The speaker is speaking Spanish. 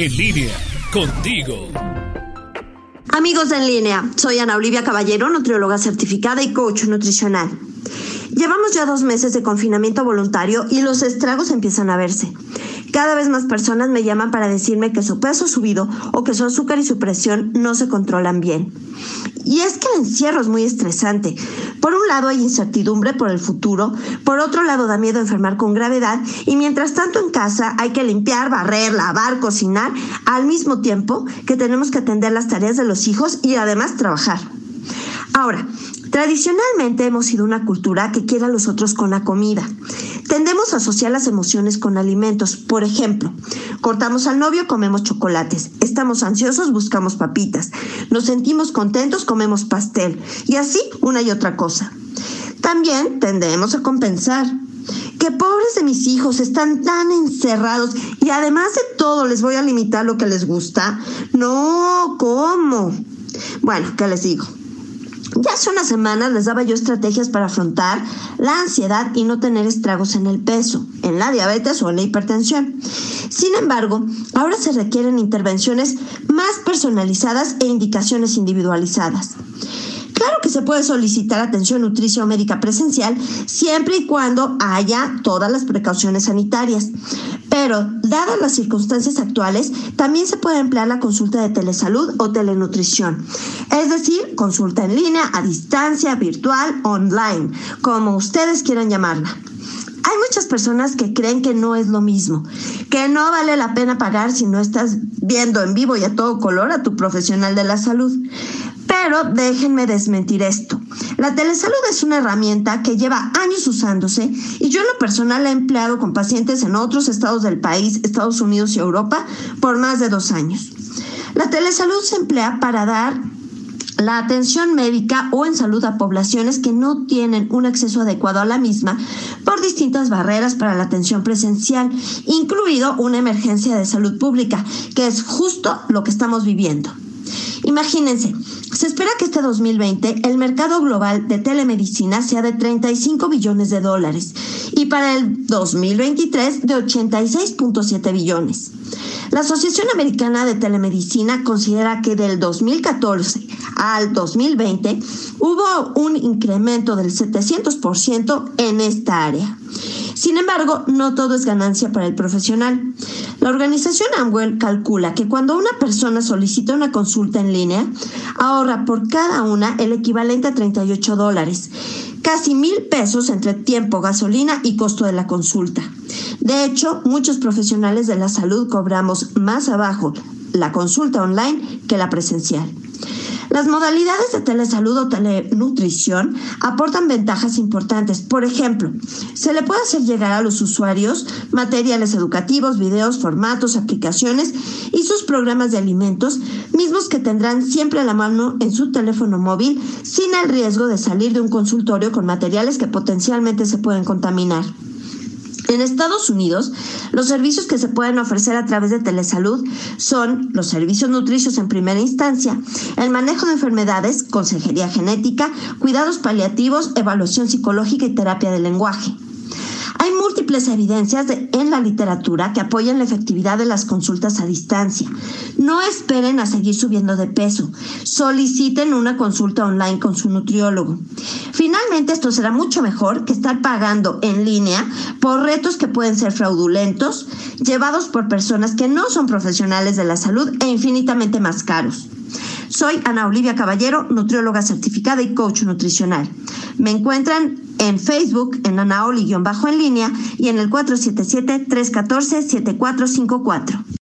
En línea, contigo. Amigos de En línea, soy Ana Olivia Caballero, nutrióloga certificada y coach nutricional. Llevamos ya dos meses de confinamiento voluntario y los estragos empiezan a verse. Cada vez más personas me llaman para decirme que su peso ha subido o que su azúcar y su presión no se controlan bien. Y es que el encierro es muy estresante. Por un lado hay incertidumbre por el futuro, por otro lado da miedo enfermar con gravedad y mientras tanto en casa hay que limpiar, barrer, lavar, cocinar, al mismo tiempo que tenemos que atender las tareas de los hijos y además trabajar. Ahora, tradicionalmente hemos sido una cultura que quiere a los otros con la comida. Tendemos a asociar las emociones con alimentos. Por ejemplo, cortamos al novio, comemos chocolates. Estamos ansiosos, buscamos papitas. Nos sentimos contentos, comemos pastel. Y así una y otra cosa. También tendemos a compensar. Que pobres de mis hijos están tan encerrados y además de todo les voy a limitar lo que les gusta. No, ¿cómo? Bueno, ¿qué les digo? Ya hace unas semanas les daba yo estrategias para afrontar la ansiedad y no tener estragos en el peso, en la diabetes o en la hipertensión. Sin embargo, ahora se requieren intervenciones más personalizadas e indicaciones individualizadas. Claro que se puede solicitar atención nutricio médica presencial siempre y cuando haya todas las precauciones sanitarias. Pero, dadas las circunstancias actuales, también se puede emplear la consulta de telesalud o telenutrición. Es decir, consulta en línea, a distancia, virtual, online, como ustedes quieran llamarla. Hay muchas personas que creen que no es lo mismo, que no vale la pena pagar si no estás viendo en vivo y a todo color a tu profesional de la salud. Pero déjenme desmentir esto. La telesalud es una herramienta que lleva años usándose y yo en lo personal la he empleado con pacientes en otros estados del país, Estados Unidos y Europa, por más de dos años. La telesalud se emplea para dar la atención médica o en salud a poblaciones que no tienen un acceso adecuado a la misma por distintas barreras para la atención presencial, incluido una emergencia de salud pública, que es justo lo que estamos viviendo. Imagínense, se espera que este 2020 el mercado global de telemedicina sea de 35 billones de dólares y para el 2023 de 86.7 billones. La Asociación Americana de Telemedicina considera que del 2014 al 2020 hubo un incremento del 700% en esta área. Sin embargo, no todo es ganancia para el profesional. La organización Amwell calcula que cuando una persona solicita una consulta en línea, ahorra por cada una el equivalente a 38 dólares, casi mil pesos entre tiempo, gasolina y costo de la consulta. De hecho, muchos profesionales de la salud cobramos más abajo la consulta online que la presencial. Las modalidades de telesalud o telenutrición aportan ventajas importantes. Por ejemplo, se le puede hacer llegar a los usuarios materiales educativos, videos, formatos, aplicaciones y sus programas de alimentos, mismos que tendrán siempre a la mano en su teléfono móvil sin el riesgo de salir de un consultorio con materiales que potencialmente se pueden contaminar. En Estados Unidos, los servicios que se pueden ofrecer a través de telesalud son los servicios nutricios en primera instancia, el manejo de enfermedades, consejería genética, cuidados paliativos, evaluación psicológica y terapia del lenguaje. Hay múltiples evidencias en la literatura que apoyan la efectividad de las consultas a distancia. No esperen a seguir subiendo de peso. Soliciten una consulta online con su nutriólogo. Finalmente, esto será mucho mejor que estar pagando en línea por retos que pueden ser fraudulentos, llevados por personas que no son profesionales de la salud e infinitamente más caros. Soy Ana Olivia Caballero, nutrióloga certificada y coach nutricional. Me encuentran en Facebook en Anaoli-en línea y en el 477-314-7454.